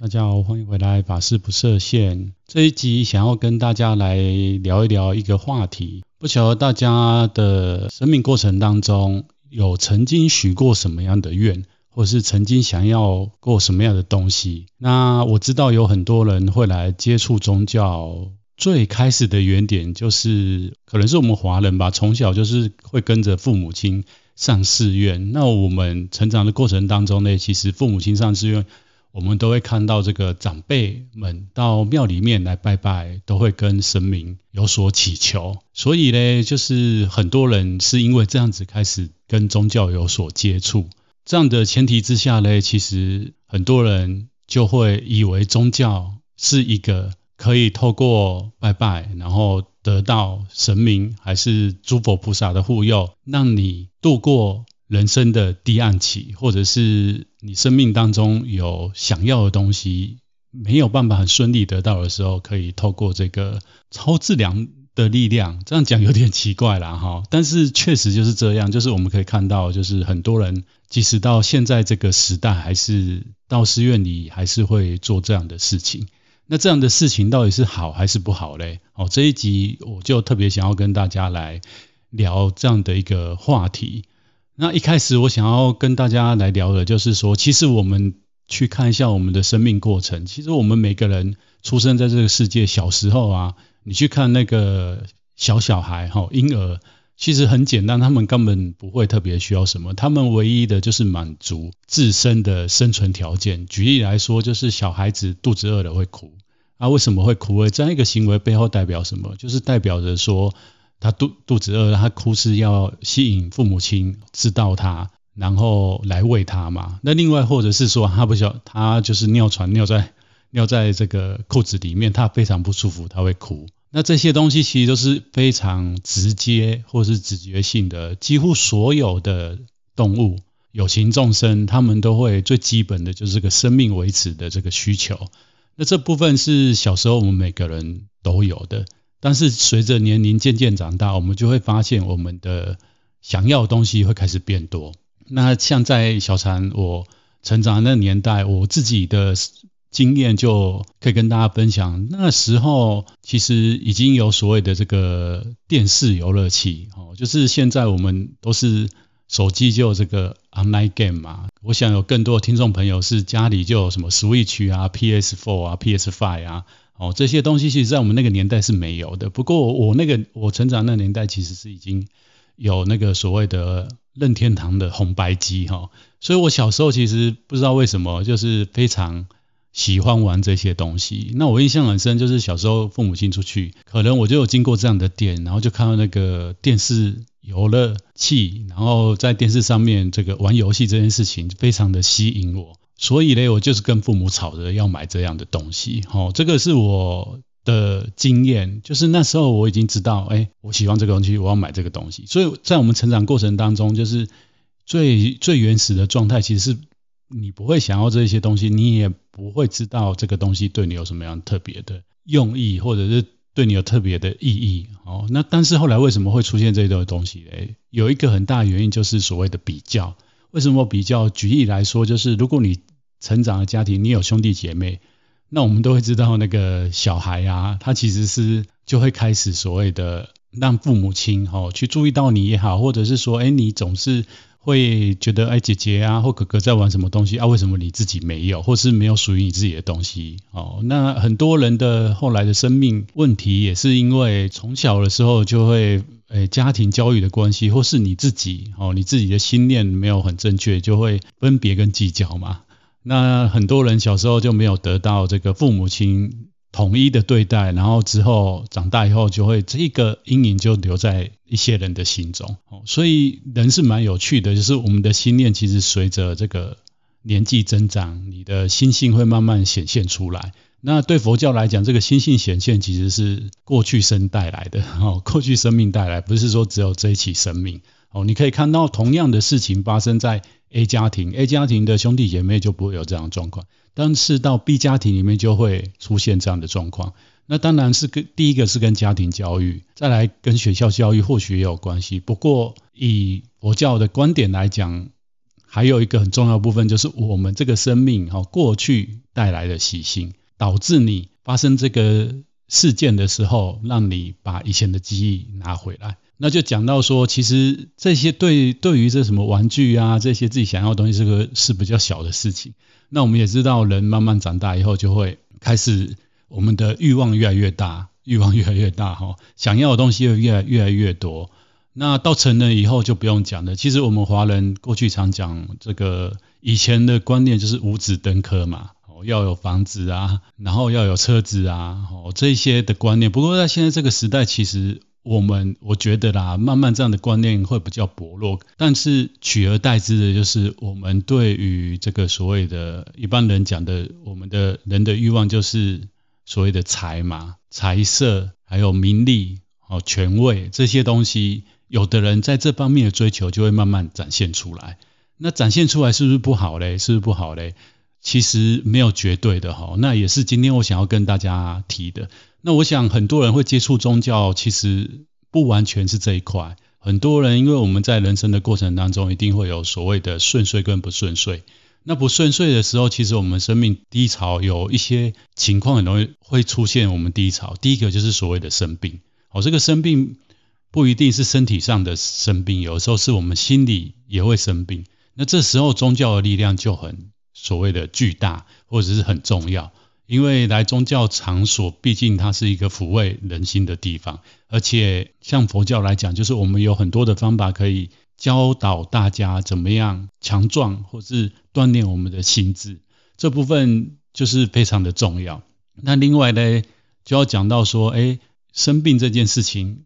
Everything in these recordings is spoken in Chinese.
大家好，欢迎回来，法师不设限。这一集想要跟大家来聊一聊一个话题，不晓得大家的生命过程当中有曾经许过什么样的愿，或是曾经想要过什么样的东西。那我知道有很多人会来接触宗教，最开始的原点就是可能是我们华人吧，从小就是会跟着父母亲上寺院。那我们成长的过程当中呢，其实父母亲上寺院。我们都会看到这个长辈们到庙里面来拜拜，都会跟神明有所祈求。所以呢，就是很多人是因为这样子开始跟宗教有所接触。这样的前提之下呢，其实很多人就会以为宗教是一个可以透过拜拜，然后得到神明还是诸佛菩萨的护佑，让你度过。人生的低暗期，或者是你生命当中有想要的东西没有办法很顺利得到的时候，可以透过这个超自然的力量，这样讲有点奇怪啦哈，但是确实就是这样，就是我们可以看到，就是很多人即使到现在这个时代，还是到寺院里还是会做这样的事情。那这样的事情到底是好还是不好嘞？哦，这一集我就特别想要跟大家来聊这样的一个话题。那一开始我想要跟大家来聊的，就是说，其实我们去看一下我们的生命过程。其实我们每个人出生在这个世界，小时候啊，你去看那个小小孩哈，婴儿，其实很简单，他们根本不会特别需要什么，他们唯一的就是满足自身的生存条件。举例来说，就是小孩子肚子饿了会哭，啊，为什么会哭？这样一个行为背后代表什么？就是代表着说。他肚肚子饿，他哭是要吸引父母亲知道他，然后来喂他嘛。那另外或者是说他不晓，他就是尿床尿在尿在这个裤子里面，他非常不舒服，他会哭。那这些东西其实都是非常直接或是直觉性的，几乎所有的动物有情众生，他们都会最基本的就是这个生命维持的这个需求。那这部分是小时候我们每个人都有的。但是随着年龄渐渐长大，我们就会发现我们的想要的东西会开始变多。那像在小禅我成长的那年代，我自己的经验就可以跟大家分享。那时候其实已经有所谓的这个电视游乐器，哦，就是现在我们都是手机就有这个 online game 嘛。我想有更多的听众朋友是家里就有什么 Switch 啊、PS4 啊、PS5 啊。哦，这些东西其实在我们那个年代是没有的。不过我那个我成长那年代其实是已经有那个所谓的任天堂的红白机哈，所以我小时候其实不知道为什么就是非常喜欢玩这些东西。那我印象很深，就是小时候父母亲出去，可能我就有经过这样的店，然后就看到那个电视游乐器，然后在电视上面这个玩游戏这件事情非常的吸引我。所以呢，我就是跟父母吵着要买这样的东西，哦，这个是我的经验，就是那时候我已经知道，哎，我喜欢这个东西，我要买这个东西。所以在我们成长过程当中，就是最最原始的状态，其实是你不会想要这些东西，你也不会知道这个东西对你有什么样特别的用意，或者是对你有特别的意义，哦，那但是后来为什么会出现这一种东西呢？有一个很大的原因就是所谓的比较。为什么比较？举例来说，就是如果你成长的家庭，你有兄弟姐妹，那我们都会知道，那个小孩啊，他其实是就会开始所谓的让父母亲哈去注意到你也好，或者是说，哎，你总是会觉得，哎，姐姐啊或哥哥在玩什么东西啊，为什么你自己没有，或是没有属于你自己的东西？哦，那很多人的后来的生命问题，也是因为从小的时候就会。诶，家庭教育的关系，或是你自己哦，你自己的心念没有很正确，就会分别跟计较嘛。那很多人小时候就没有得到这个父母亲统一的对待，然后之后长大以后，就会这个阴影就留在一些人的心中。所以人是蛮有趣的，就是我们的心念其实随着这个年纪增长，你的心性会慢慢显现出来。那对佛教来讲，这个心性显现其实是过去生带来的，哦，过去生命带来，不是说只有这一期生命。哦，你可以看到同样的事情发生在 A 家庭，A 家庭的兄弟姐妹就不会有这样的状况，但是到 B 家庭里面就会出现这样的状况。那当然是跟第一个是跟家庭教育，再来跟学校教育或许也有关系。不过以佛教的观点来讲，还有一个很重要的部分，就是我们这个生命哈过去带来的习性，导致你发生这个事件的时候，让你把以前的记忆拿回来。那就讲到说，其实这些对对于这什么玩具啊，这些自己想要的东西，这个是比较小的事情。那我们也知道，人慢慢长大以后，就会开始我们的欲望越来越大，欲望越来越大哈，想要的东西会越来越来越多。那到成人以后就不用讲了。其实我们华人过去常讲这个以前的观念就是五子登科嘛，要有房子啊，然后要有车子啊，哦，这些的观念。不过在现在这个时代，其实我们我觉得啦，慢慢这样的观念会比较薄弱。但是取而代之的就是我们对于这个所谓的一般人讲的，我们的人的欲望就是所谓的财嘛，财色还有名利哦，权位这些东西。有的人在这方面的追求就会慢慢展现出来，那展现出来是不是不好嘞？是不是不好嘞？其实没有绝对的哈，那也是今天我想要跟大家提的。那我想很多人会接触宗教，其实不完全是这一块。很多人因为我们在人生的过程当中，一定会有所谓的顺遂跟不顺遂。那不顺遂的时候，其实我们生命低潮有一些情况很容易会出现我们低潮。第一个就是所谓的生病，好，这个生病。不一定是身体上的生病，有时候是我们心里也会生病。那这时候宗教的力量就很所谓的巨大，或者是很重要。因为来宗教场所，毕竟它是一个抚慰人心的地方，而且像佛教来讲，就是我们有很多的方法可以教导大家怎么样强壮，或是锻炼我们的心智。这部分就是非常的重要。那另外呢，就要讲到说，哎，生病这件事情。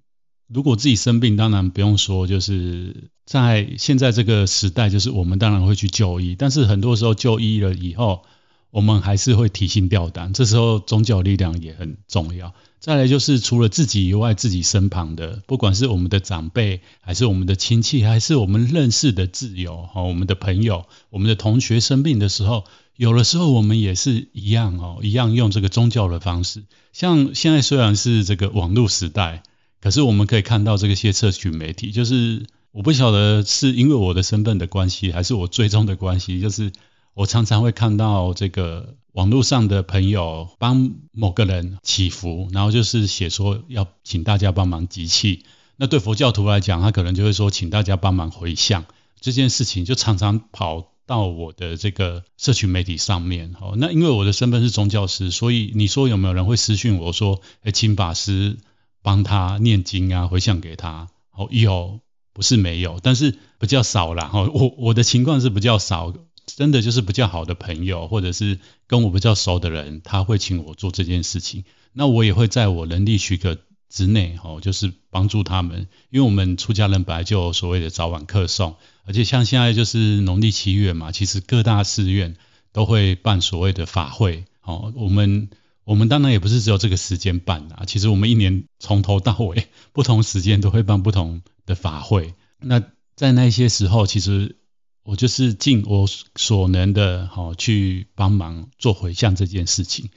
如果自己生病，当然不用说，就是在现在这个时代，就是我们当然会去就医，但是很多时候就医了以后，我们还是会提心吊胆。这时候宗教力量也很重要。再来就是除了自己以外，自己身旁的，不管是我们的长辈，还是我们的亲戚，还是我们认识的挚友，哈，我们的朋友，我们的同学生病的时候，有的时候我们也是一样哦，一样用这个宗教的方式。像现在虽然是这个网络时代。可是我们可以看到这个些社群媒体，就是我不晓得是因为我的身份的关系，还是我追踪的关系，就是我常常会看到这个网络上的朋友帮某个人祈福，然后就是写说要请大家帮忙集气。那对佛教徒来讲，他可能就会说请大家帮忙回向。这件事情就常常跑到我的这个社群媒体上面。哦，那因为我的身份是宗教师，所以你说有没有人会私讯我说，哎，请法师。帮他念经啊，回向给他。哦，有，不是没有，但是比较少啦。哦，我我的情况是比较少，真的就是比较好的朋友，或者是跟我比较熟的人，他会请我做这件事情。那我也会在我能力许可之内，哦，就是帮助他们。因为我们出家人本来就有所谓的早晚课诵，而且像现在就是农历七月嘛，其实各大寺院都会办所谓的法会。哦，我们。我们当然也不是只有这个时间办啊，其实我们一年从头到尾 不同时间都会办不同的法会。那在那些时候，其实我就是尽我所能的，好去帮忙做回向这件事情。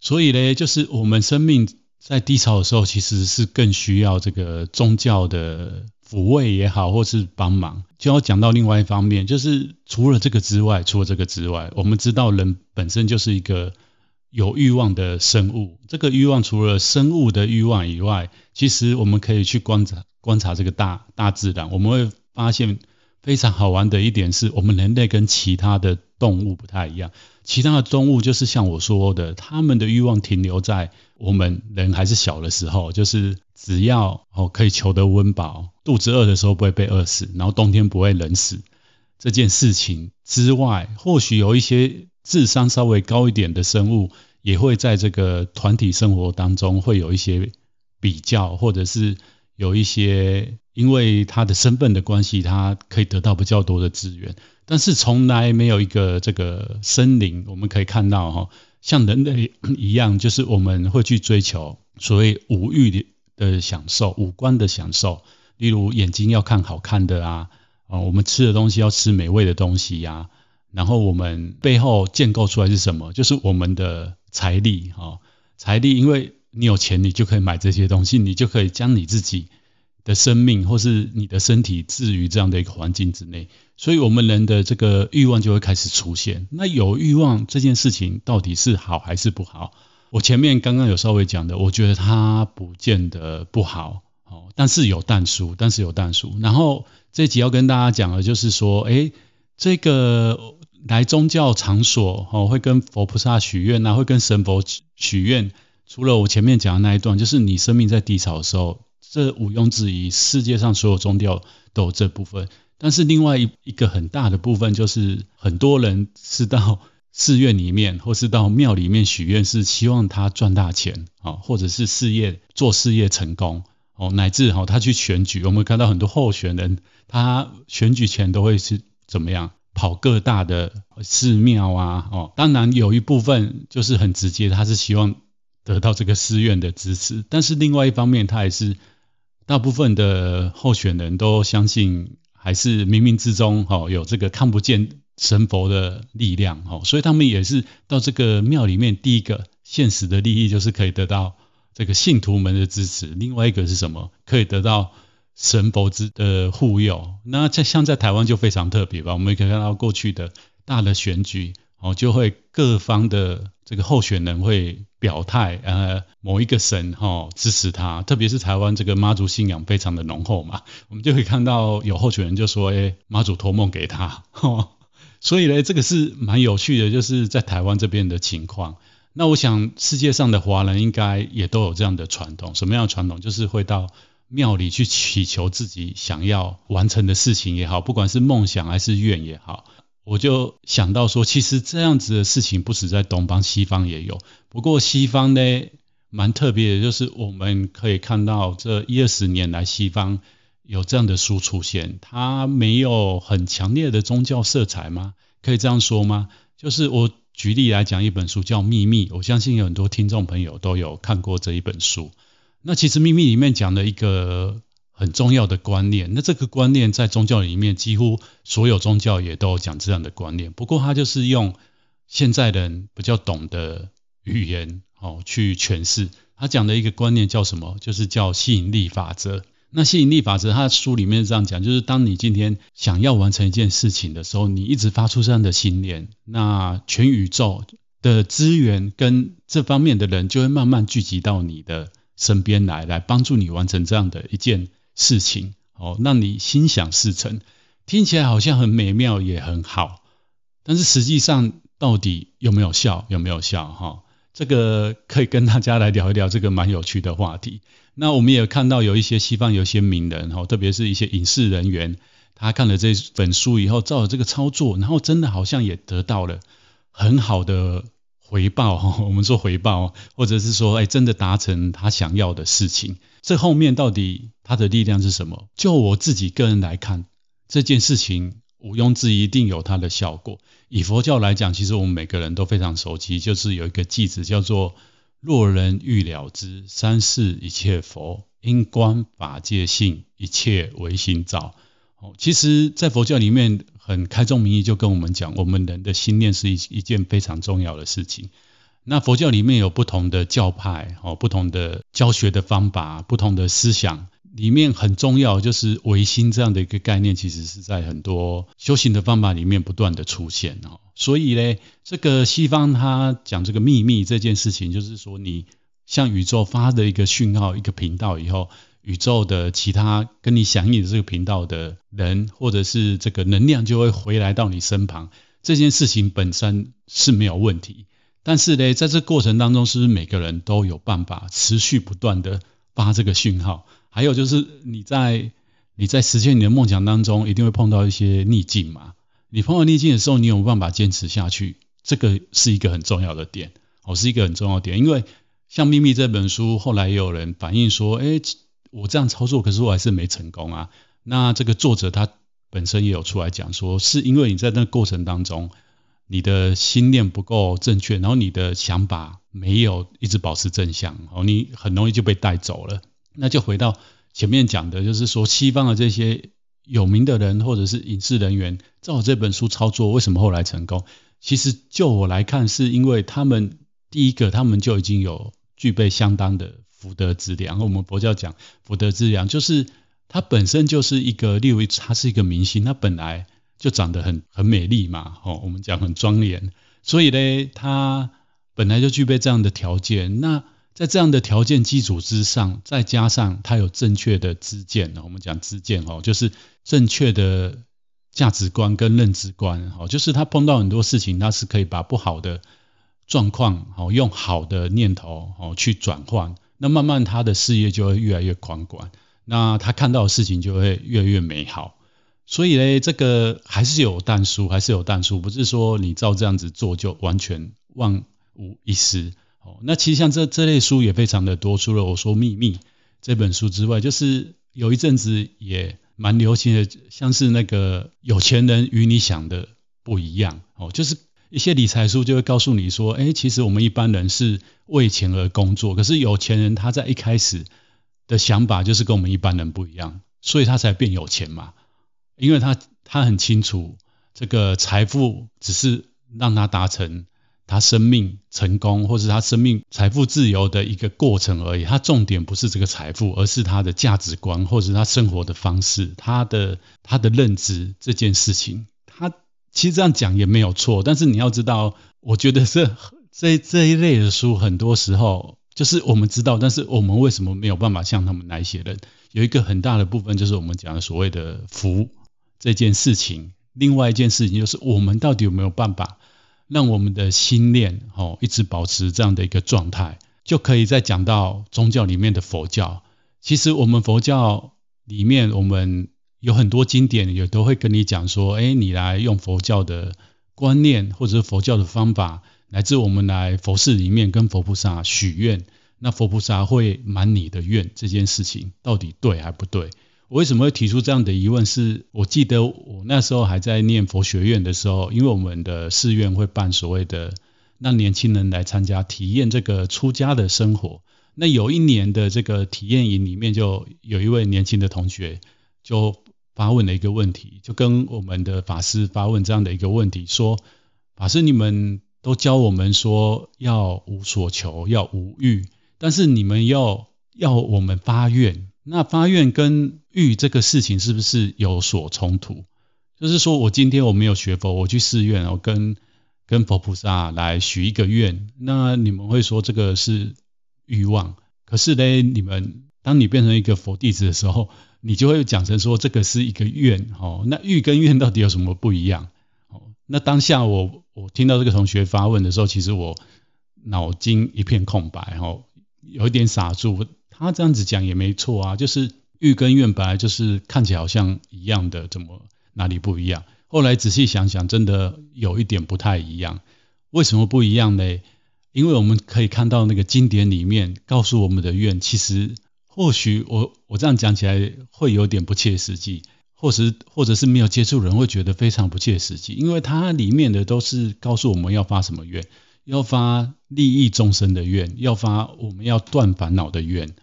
所以呢，就是我们生命在低潮的时候，其实是更需要这个宗教的抚慰也好，或是帮忙。就要讲到另外一方面，就是除了这个之外，除了这个之外，我们知道人本身就是一个。有欲望的生物，这个欲望除了生物的欲望以外，其实我们可以去观察观察这个大大自然，我们会发现非常好玩的一点是，我们人类跟其他的动物不太一样。其他的动物就是像我说的，他们的欲望停留在我们人还是小的时候，就是只要哦可以求得温饱，肚子饿的时候不会被饿死，然后冬天不会冷死。这件事情之外，或许有一些。智商稍微高一点的生物，也会在这个团体生活当中会有一些比较，或者是有一些因为他的身份的关系，他可以得到比较多的资源。但是从来没有一个这个生灵，我们可以看到哈，像人类一样，就是我们会去追求所谓五欲的享受、五官的享受，例如眼睛要看好看的啊，啊，我们吃的东西要吃美味的东西呀。然后我们背后建构出来是什么？就是我们的财力哈，财力，因为你有钱，你就可以买这些东西，你就可以将你自己的生命或是你的身体置于这样的一个环境之内，所以我们人的这个欲望就会开始出现。那有欲望这件事情到底是好还是不好？我前面刚刚有稍微讲的，我觉得它不见得不好，但是有但书，但是有但书。然后这集要跟大家讲的就是说，诶，这个来宗教场所，哦，会跟佛菩萨许愿呐，会跟神佛许愿。除了我前面讲的那一段，就是你生命在低潮的时候。这毋庸置疑，世界上所有宗教都有这部分。但是另外一一个很大的部分，就是很多人是到 寺院里面，或是到庙里面许愿，是希望他赚大钱啊，或者是事业做事业成功哦，乃至哈他去选举。我们看到很多候选人，他选举前都会是怎么样跑各大的寺庙啊哦，当然有一部分就是很直接，他是希望得到这个寺院的支持。但是另外一方面，他也是。大部分的候选人都相信，还是冥冥之中哈有这个看不见神佛的力量哈，所以他们也是到这个庙里面，第一个现实的利益就是可以得到这个信徒们的支持，另外一个是什么？可以得到神佛之的护佑。那在像在台湾就非常特别吧，我们可以看到过去的大的选举哦，就会各方的这个候选人会。表态，呃，某一个神哈、支持他，特别是台湾这个妈祖信仰非常的浓厚嘛，我们就可以看到有候选人就说，诶，妈祖托梦给他，哦、所以呢，这个是蛮有趣的，就是在台湾这边的情况。那我想世界上的华人应该也都有这样的传统，什么样的传统？就是会到庙里去祈求自己想要完成的事情也好，不管是梦想还是愿也好。我就想到说，其实这样子的事情不止在东方，西方也有。不过西方呢，蛮特别的，就是我们可以看到这一二十年来，西方有这样的书出现，它没有很强烈的宗教色彩吗？可以这样说吗？就是我举例来讲，一本书叫《秘密》，我相信有很多听众朋友都有看过这一本书。那其实《秘密》里面讲的一个。很重要的观念，那这个观念在宗教里面，几乎所有宗教也都有讲这样的观念。不过，他就是用现在人比较懂的语言哦去诠释。他讲的一个观念叫什么？就是叫吸引力法则。那吸引力法则，他书里面这样讲，就是当你今天想要完成一件事情的时候，你一直发出这样的信念，那全宇宙的资源跟这方面的人就会慢慢聚集到你的身边来，来帮助你完成这样的一件。事情哦，让你心想事成，听起来好像很美妙，也很好，但是实际上到底有没有效？有没有效？哈，这个可以跟大家来聊一聊这个蛮有趣的话题。那我们也看到有一些西方有些名人哈，特别是一些影视人员，他看了这本书以后，照了这个操作，然后真的好像也得到了很好的。回报哈，我们说回报，或者是说，哎，真的达成他想要的事情，这后面到底他的力量是什么？就我自己个人来看，这件事情毋庸置疑，一定有它的效果。以佛教来讲，其实我们每个人都非常熟悉，就是有一个偈子叫做“若人欲了之，三世一切佛，因观法界性，一切唯心造”。哦，其实，在佛教里面。很开宗明义就跟我们讲，我们人的心念是一一件非常重要的事情。那佛教里面有不同的教派，哦，不同的教学的方法，不同的思想，里面很重要就是唯心这样的一个概念，其实是在很多修行的方法里面不断的出现哦。所以呢，这个西方他讲这个秘密这件事情，就是说你向宇宙发的一个讯号，一个频道以后。宇宙的其他跟你响应这个频道的人，或者是这个能量，就会回来到你身旁。这件事情本身是没有问题，但是呢，在这过程当中，是不是每个人都有办法持续不断的发这个讯号？还有就是你在你在实现你的梦想当中，一定会碰到一些逆境嘛？你碰到逆境的时候，你有没办法坚持下去？这个是一个很重要的点，哦，是一个很重要点。因为像《秘密》这本书，后来也有人反映说，哎。我这样操作，可是我还是没成功啊。那这个作者他本身也有出来讲说，是因为你在那过程当中，你的心念不够正确，然后你的想法没有一直保持正向，哦，你很容易就被带走了。那就回到前面讲的，就是说西方的这些有名的人或者是影视人员，照这本书操作，为什么后来成功？其实就我来看，是因为他们第一个，他们就已经有具备相当的。福德资粮，我们佛教讲福德资粮，就是它本身就是一个，例如它是一个明星，它本来就长得很很美丽嘛，哦，我们讲很庄严，所以呢，他本来就具备这样的条件。那在这样的条件基础之上，再加上他有正确的知见，我们讲知见哦，就是正确的价值观跟认知观，哦，就是他碰到很多事情，他是可以把不好的状况，哦，用好的念头，哦，去转换，那慢慢他的事业就会越来越宽广。那他看到的事情就会越来越美好，所以呢，这个还是有但书，还是有但书，不是说你照这样子做就完全万无一失。哦，那其实像这这类书也非常的多，除了我说秘密这本书之外，就是有一阵子也蛮流行的，像是那个有钱人与你想的不一样。哦，就是一些理财书就会告诉你说，哎，其实我们一般人是为钱而工作，可是有钱人他在一开始。的想法就是跟我们一般人不一样，所以他才变有钱嘛。因为他他很清楚，这个财富只是让他达成他生命成功，或是他生命财富自由的一个过程而已。他重点不是这个财富，而是他的价值观，或是他生活的方式，他的他的认知这件事情。他其实这样讲也没有错，但是你要知道，我觉得这这这一类的书，很多时候。就是我们知道，但是我们为什么没有办法像他们那一些人？有一个很大的部分就是我们讲的所谓的福这件事情。另外一件事情就是我们到底有没有办法让我们的心念哦一直保持这样的一个状态？就可以再讲到宗教里面的佛教。其实我们佛教里面，我们有很多经典也都会跟你讲说，哎，你来用佛教的观念或者是佛教的方法。乃至我们来佛寺里面跟佛菩萨许愿，那佛菩萨会满你的愿，这件事情到底对还不对？我为什么会提出这样的疑问是？是我记得我那时候还在念佛学院的时候，因为我们的寺院会办所谓的让年轻人来参加体验这个出家的生活。那有一年的这个体验营里面，就有一位年轻的同学就发问了一个问题，就跟我们的法师发问这样的一个问题，说：法师你们。都教我们说要无所求，要无欲，但是你们要要我们发愿，那发愿跟欲这个事情是不是有所冲突？就是说我今天我没有学佛，我去寺院，我跟跟佛菩萨来许一个愿，那你们会说这个是欲望，可是呢，你们当你变成一个佛弟子的时候，你就会讲成说这个是一个愿，哦，那欲跟愿到底有什么不一样？哦那当下我我听到这个同学发问的时候，其实我脑筋一片空白，哈，有一点傻住。他这样子讲也没错啊，就是欲跟愿本来就是看起来好像一样的，怎么哪里不一样？后来仔细想想，真的有一点不太一样。为什么不一样呢？因为我们可以看到那个经典里面告诉我们的愿，其实或许我我这样讲起来会有点不切实际。或是或者是没有接触人会觉得非常不切实际，因为它里面的都是告诉我们要发什么愿，要发利益众生的愿，要发我们要断烦恼的愿，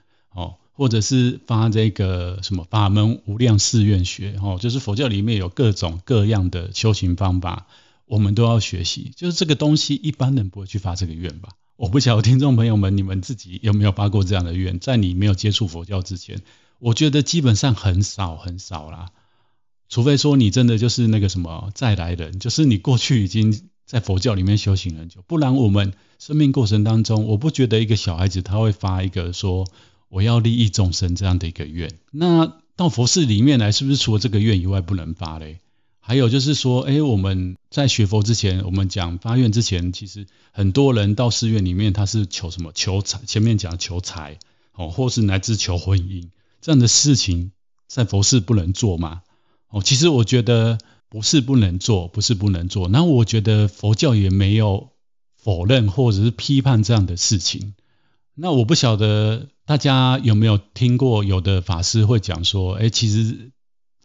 或者是发这个什么法门无量誓愿学，哦，就是佛教里面有各种各样的修行方法，我们都要学习。就是这个东西一般人不会去发这个愿吧？我不晓得听众朋友们你们自己有没有发过这样的愿，在你没有接触佛教之前，我觉得基本上很少很少啦。除非说你真的就是那个什么再来人，就是你过去已经在佛教里面修行很久，不然我们生命过程当中，我不觉得一个小孩子他会发一个说我要利益众生这样的一个愿。那到佛寺里面来，是不是除了这个愿以外不能发嘞？还有就是说，哎，我们在学佛之前，我们讲发愿之前，其实很多人到寺院里面他是求什么？求财，前面讲求财，哦，或是乃至求婚姻这样的事情，在佛寺不能做吗？哦，其实我觉得不是不能做，不是不能做。那我觉得佛教也没有否认或者是批判这样的事情。那我不晓得大家有没有听过，有的法师会讲说，哎，其实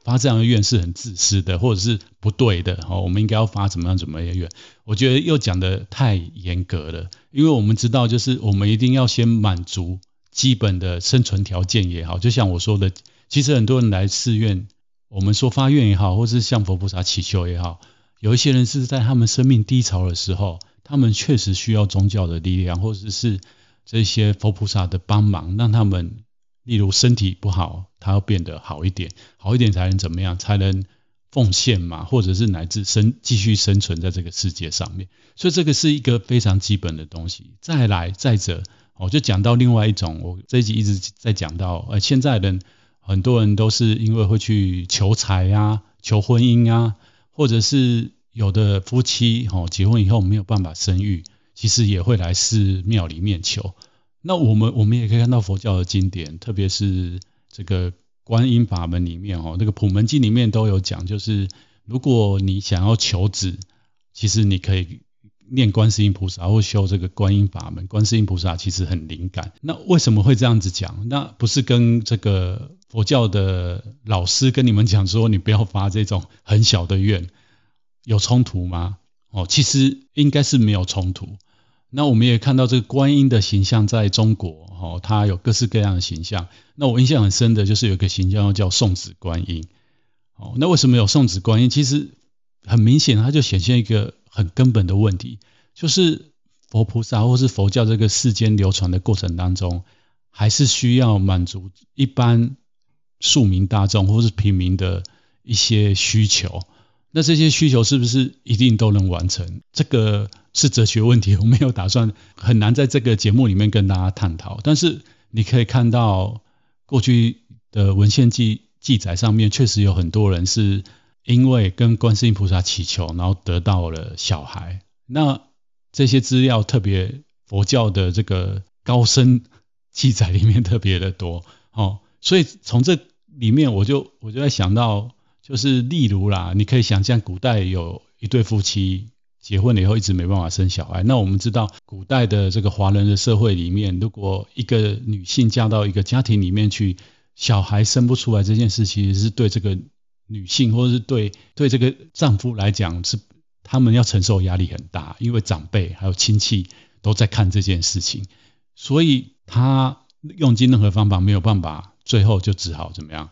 发这样的愿是很自私的，或者是不对的。哦，我们应该要发怎么样怎么样的愿？我觉得又讲得太严格了，因为我们知道，就是我们一定要先满足基本的生存条件也好。就像我说的，其实很多人来寺院。我们说发愿也好，或是向佛菩萨祈求也好，有一些人是在他们生命低潮的时候，他们确实需要宗教的力量，或者是这些佛菩萨的帮忙，让他们例如身体不好，他要变得好一点，好一点才能怎么样？才能奉献嘛，或者是乃至生继续生存在这个世界上面。所以这个是一个非常基本的东西。再来，再者，我就讲到另外一种，我这一集一直在讲到，呃，现在人很多人都是因为会去求财啊，求婚姻啊，或者是有的夫妻哦，结婚以后没有办法生育，其实也会来寺庙里面求。那我们我们也可以看到佛教的经典，特别是这个观音法门里面哦，那个普门经里面都有讲，就是如果你想要求子，其实你可以念观世音菩萨或修这个观音法门，观世音菩萨其实很灵感。那为什么会这样子讲？那不是跟这个佛教的老师跟你们讲说，你不要发这种很小的愿，有冲突吗？哦，其实应该是没有冲突。那我们也看到这个观音的形象在中国，哦，它有各式各样的形象。那我印象很深的就是有一个形象叫送子观音，哦，那为什么有送子观音？其实很明显，它就显现一个很根本的问题，就是佛菩萨或是佛教这个世间流传的过程当中，还是需要满足一般庶民大众或是平民的一些需求。那这些需求是不是一定都能完成？这个是哲学问题，我没有打算很难在这个节目里面跟大家探讨。但是你可以看到过去的文献记记载上面，确实有很多人是因为跟观世音菩萨祈求，然后得到了小孩。那这些资料特别佛教的这个高僧记载里面特别的多哦，所以从这里面我就我就在想到。就是例如啦，你可以想象古代有一对夫妻结婚了以后一直没办法生小孩。那我们知道古代的这个华人的社会里面，如果一个女性嫁到一个家庭里面去，小孩生不出来这件事，其实是对这个女性或者是对对这个丈夫来讲，是他们要承受压力很大，因为长辈还有亲戚都在看这件事情，所以他用尽任何方法没有办法，最后就只好怎么样？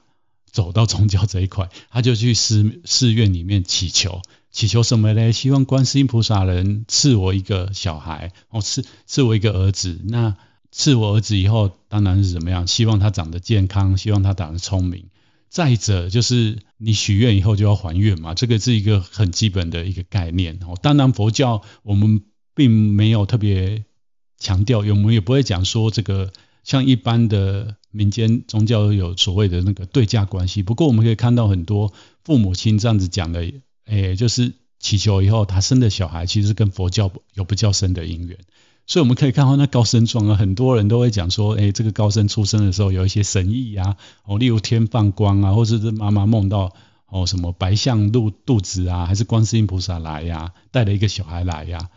走到宗教这一块，他就去寺寺院里面祈求，祈求什么呢？希望观世音菩萨能赐我一个小孩，哦，赐赐我一个儿子。那赐我儿子以后，当然是怎么样？希望他长得健康，希望他长得聪明。再者就是你许愿以后就要还愿嘛，这个是一个很基本的一个概念。哦，当然佛教我们并没有特别强调，我们也不会讲说这个。像一般的民间宗教有所谓的那个对价关系，不过我们可以看到很多父母亲这样子讲的，诶，就是祈求以后他生的小孩其实跟佛教有不较深的因缘，所以我们可以看到那高僧传啊，很多人都会讲说，诶，这个高僧出生的时候有一些神异啊，哦，例如天放光啊，或者是妈妈梦到哦什么白象露肚子啊，还是观世音菩萨来呀、啊，带了一个小孩来呀、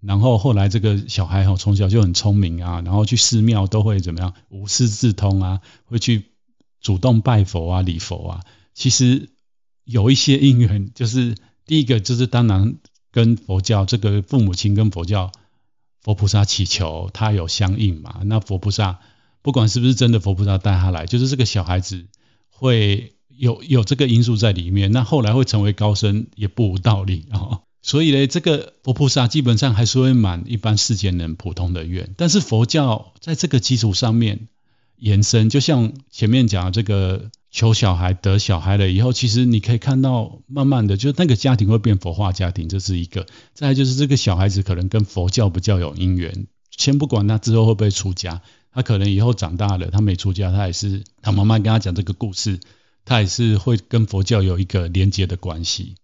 然后后来这个小孩哈从小就很聪明啊，然后去寺庙都会怎么样无师自通啊，会去主动拜佛啊礼佛啊。其实有一些因缘，就是第一个就是当然跟佛教这个父母亲跟佛教佛菩萨祈求，他有相应嘛。那佛菩萨不管是不是真的佛菩萨带他来，就是这个小孩子会有有这个因素在里面。那后来会成为高僧也不无道理啊。所以呢，这个佛菩萨基本上还是会满一般世间人普通的愿，但是佛教在这个基础上面延伸，就像前面讲的这个求小孩得小孩了以后，其实你可以看到，慢慢的就那个家庭会变佛化家庭，这是一个。再来就是这个小孩子可能跟佛教比较有因缘，先不管他之后会不会出家，他可能以后长大了，他没出家，他也是他妈妈跟他讲这个故事，他也是会跟佛教有一个连接的关系。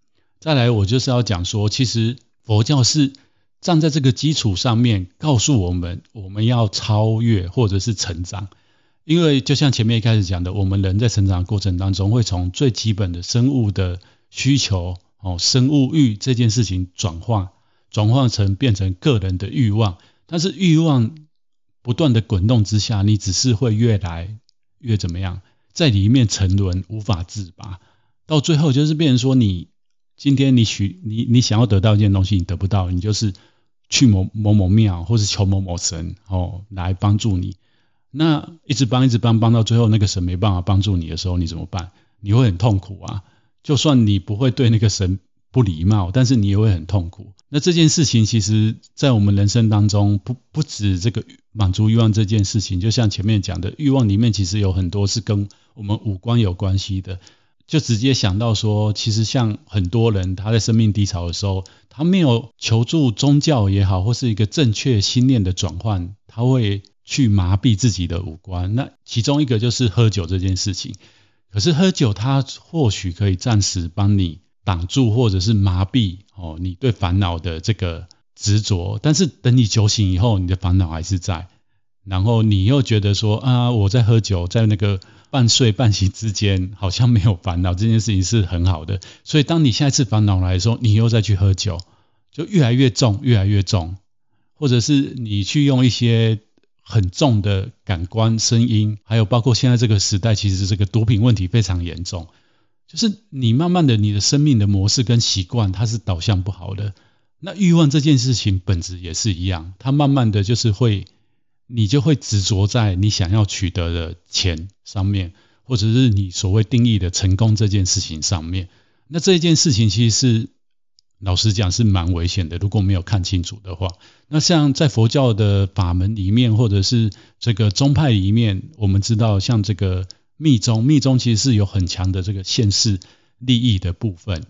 再来，我就是要讲说，其实佛教是站在这个基础上面，告诉我们我们要超越或者是成长。因为就像前面一开始讲的，我们人在成长过程当中，会从最基本的生物的需求哦，生物欲这件事情转化，转化成变成个人的欲望。但是欲望不断的滚动之下，你只是会越来越怎么样，在里面沉沦，无法自拔，到最后就是变成说你。今天你许你你想要得到一件东西，你得不到，你就是去某某某庙，或是求某某神哦来帮助你。那一直帮一直帮，帮到最后那个神没办法帮助你的时候，你怎么办？你会很痛苦啊。就算你不会对那个神不礼貌，但是你也会很痛苦。那这件事情其实，在我们人生当中，不不止这个满足欲望这件事情，就像前面讲的，欲望里面其实有很多是跟我们五官有关系的。就直接想到说，其实像很多人他在生命低潮的时候，他没有求助宗教也好，或是一个正确心念的转换，他会去麻痹自己的五官。那其中一个就是喝酒这件事情。可是喝酒，它或许可以暂时帮你挡住，或者是麻痹哦，你对烦恼的这个执着。但是等你酒醒以后，你的烦恼还是在。然后你又觉得说啊，我在喝酒，在那个。半睡半醒之间，好像没有烦恼，这件事情是很好的。所以，当你下一次烦恼来的时候，你又再去喝酒，就越来越重，越来越重。或者是你去用一些很重的感官、声音，还有包括现在这个时代，其实这个毒品问题非常严重。就是你慢慢的，你的生命的模式跟习惯，它是导向不好的。那欲望这件事情本质也是一样，它慢慢的就是会。你就会执着在你想要取得的钱上面，或者是你所谓定义的成功这件事情上面。那这件事情其实是老实讲是蛮危险的，如果没有看清楚的话。那像在佛教的法门里面，或者是这个宗派里面，我们知道像这个密宗，密宗其实是有很强的这个现世利益的部分。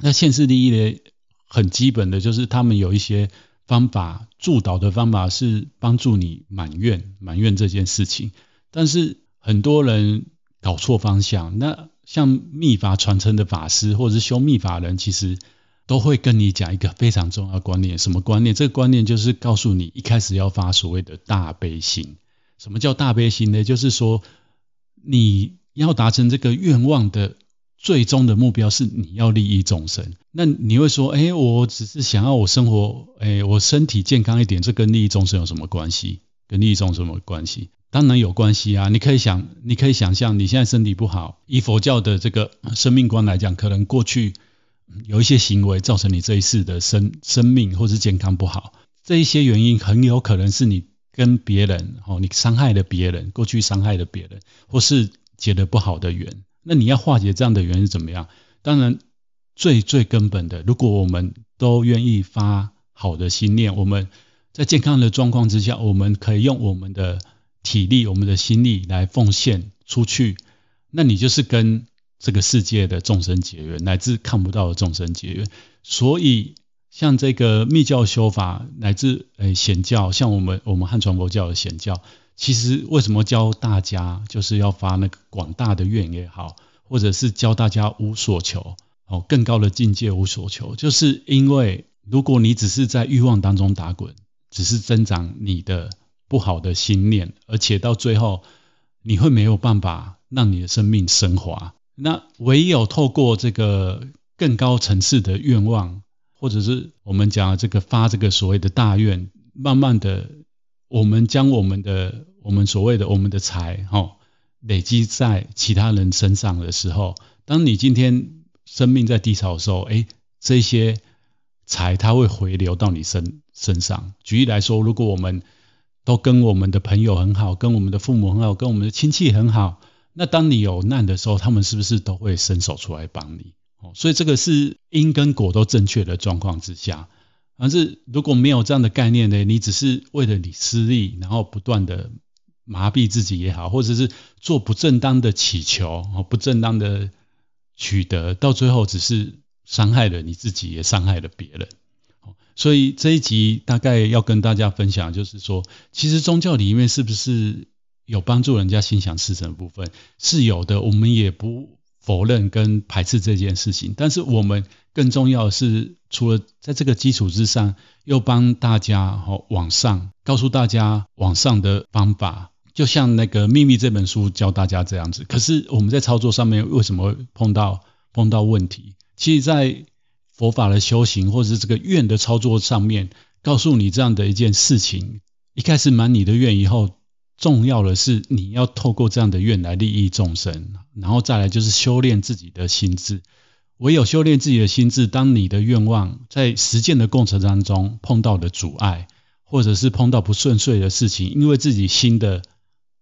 那现世利益呢，很基本的就是他们有一些。方法助导的方法是帮助你满愿，满愿这件事情。但是很多人搞错方向。那像密法传承的法师或者是修密法人，其实都会跟你讲一个非常重要的观念。什么观念？这个观念就是告诉你，一开始要发所谓的大悲心。什么叫大悲心呢？就是说你要达成这个愿望的。最终的目标是你要利益众生，那你会说，哎，我只是想要我生活，哎，我身体健康一点，这跟利益众生有什么关系？跟利益众生有什么关系？当然有关系啊！你可以想，你可以想象，你现在身体不好，以佛教的这个生命观来讲，可能过去有一些行为造成你这一世的生生命或是健康不好，这一些原因很有可能是你跟别人哦，你伤害了别人，过去伤害了别人，或是结了不好的缘。那你要化解这样的原因是怎么样？当然，最最根本的，如果我们都愿意发好的心念，我们在健康的状况之下，我们可以用我们的体力、我们的心力来奉献出去。那你就是跟这个世界的众生结缘，乃至看不到的众生结缘。所以，像这个密教修法，乃至诶显教，像我们我们汉传佛教的显教。其实为什么教大家就是要发那个广大的愿也好，或者是教大家无所求哦，更高的境界无所求，就是因为如果你只是在欲望当中打滚，只是增长你的不好的心念，而且到最后你会没有办法让你的生命升华。那唯有透过这个更高层次的愿望，或者是我们讲这个发这个所谓的大愿，慢慢的我们将我们的。我们所谓的我们的财，哈，累积在其他人身上的时候，当你今天生命在低潮的时候，哎，这些财它会回流到你身身上。举例来说，如果我们都跟我们的朋友很好，跟我们的父母很好，跟我们的亲戚很好，那当你有难的时候，他们是不是都会伸手出来帮你？哦，所以这个是因跟果都正确的状况之下。但是如果没有这样的概念呢，你只是为了你私利，然后不断的。麻痹自己也好，或者是做不正当的祈求，哦不正当的取得，到最后只是伤害了你自己，也伤害了别人。所以这一集大概要跟大家分享，就是说，其实宗教里面是不是有帮助人家心想事成的部分？是有的，我们也不否认跟排斥这件事情。但是我们更重要的是，除了在这个基础之上，又帮大家哦往上告诉大家往上的方法。就像那个秘密这本书教大家这样子，可是我们在操作上面为什么碰到碰到问题？其实，在佛法的修行或者是这个愿的操作上面，告诉你这样的一件事情：一开始满你的愿以后，重要的是你要透过这样的愿来利益众生，然后再来就是修炼自己的心智。唯有修炼自己的心智，当你的愿望在实践的过程当中碰到的阻碍，或者是碰到不顺遂的事情，因为自己心的。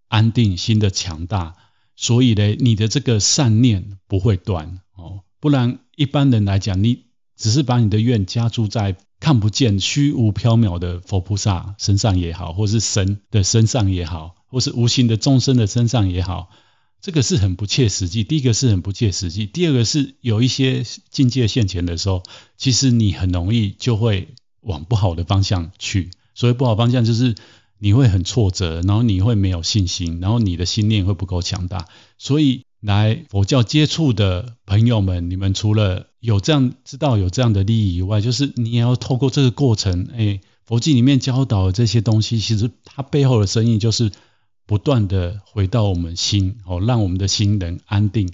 安定心的强大，所以呢，你的这个善念不会断哦。不然一般人来讲，你只是把你的愿加注在看不见、虚无缥缈的佛菩萨身上也好，或是神的身上也好，或是无形的众生的身上也好，这个是很不切实际。第一个是很不切实际，第二个是有一些境界现前的时候，其实你很容易就会往不好的方向去。所谓不好方向，就是你会很挫折，然后你会没有信心，然后你的心念会不够强大，所以。来佛教接触的朋友们，你们除了有这样知道有这样的利益以外，就是你也要透过这个过程，哎，佛经里面教导的这些东西，其实它背后的深意就是不断的回到我们心，哦，让我们的心能安定，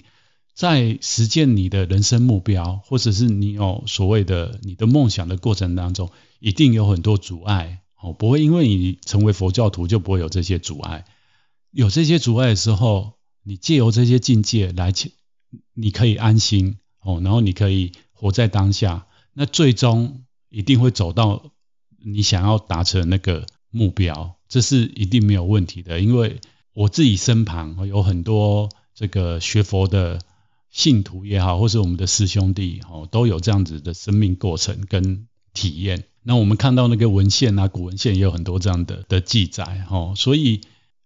在实践你的人生目标，或者是你有所谓的你的梦想的过程当中，一定有很多阻碍，哦，不会因为你成为佛教徒就不会有这些阻碍，有这些阻碍的时候。你借由这些境界来，你可以安心哦，然后你可以活在当下，那最终一定会走到你想要达成那个目标，这是一定没有问题的。因为我自己身旁有很多这个学佛的信徒也好，或是我们的师兄弟哦，都有这样子的生命过程跟体验。那我们看到那个文献啊，古文献也有很多这样的的记载哦，所以。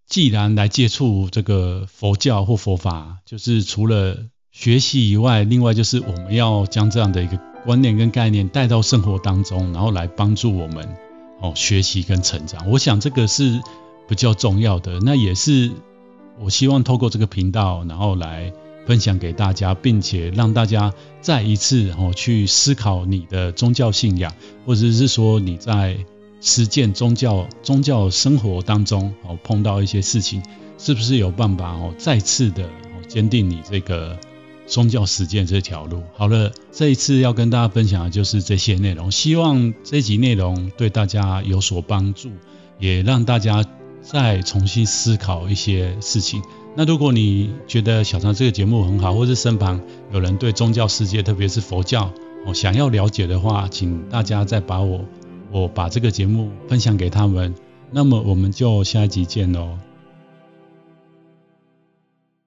既然来接触这个佛教或佛法，就是除了学习以外，另外就是我们要将这样的一个观念跟概念带到生活当中，然后来帮助我们哦学习跟成长。我想这个是比较重要的，那也是我希望透过这个频道，然后来分享给大家，并且让大家再一次哦去思考你的宗教信仰，或者是说你在。实践宗教宗教生活当中，哦，碰到一些事情，是不是有办法哦，再次的哦坚定你这个宗教实践这条路？好了，这一次要跟大家分享的就是这些内容，希望这集内容对大家有所帮助，也让大家再重新思考一些事情。那如果你觉得小常这个节目很好，或是身旁有人对宗教世界，特别是佛教哦想要了解的话，请大家再把我。我把这个节目分享给他们，那么我们就下一集见喽。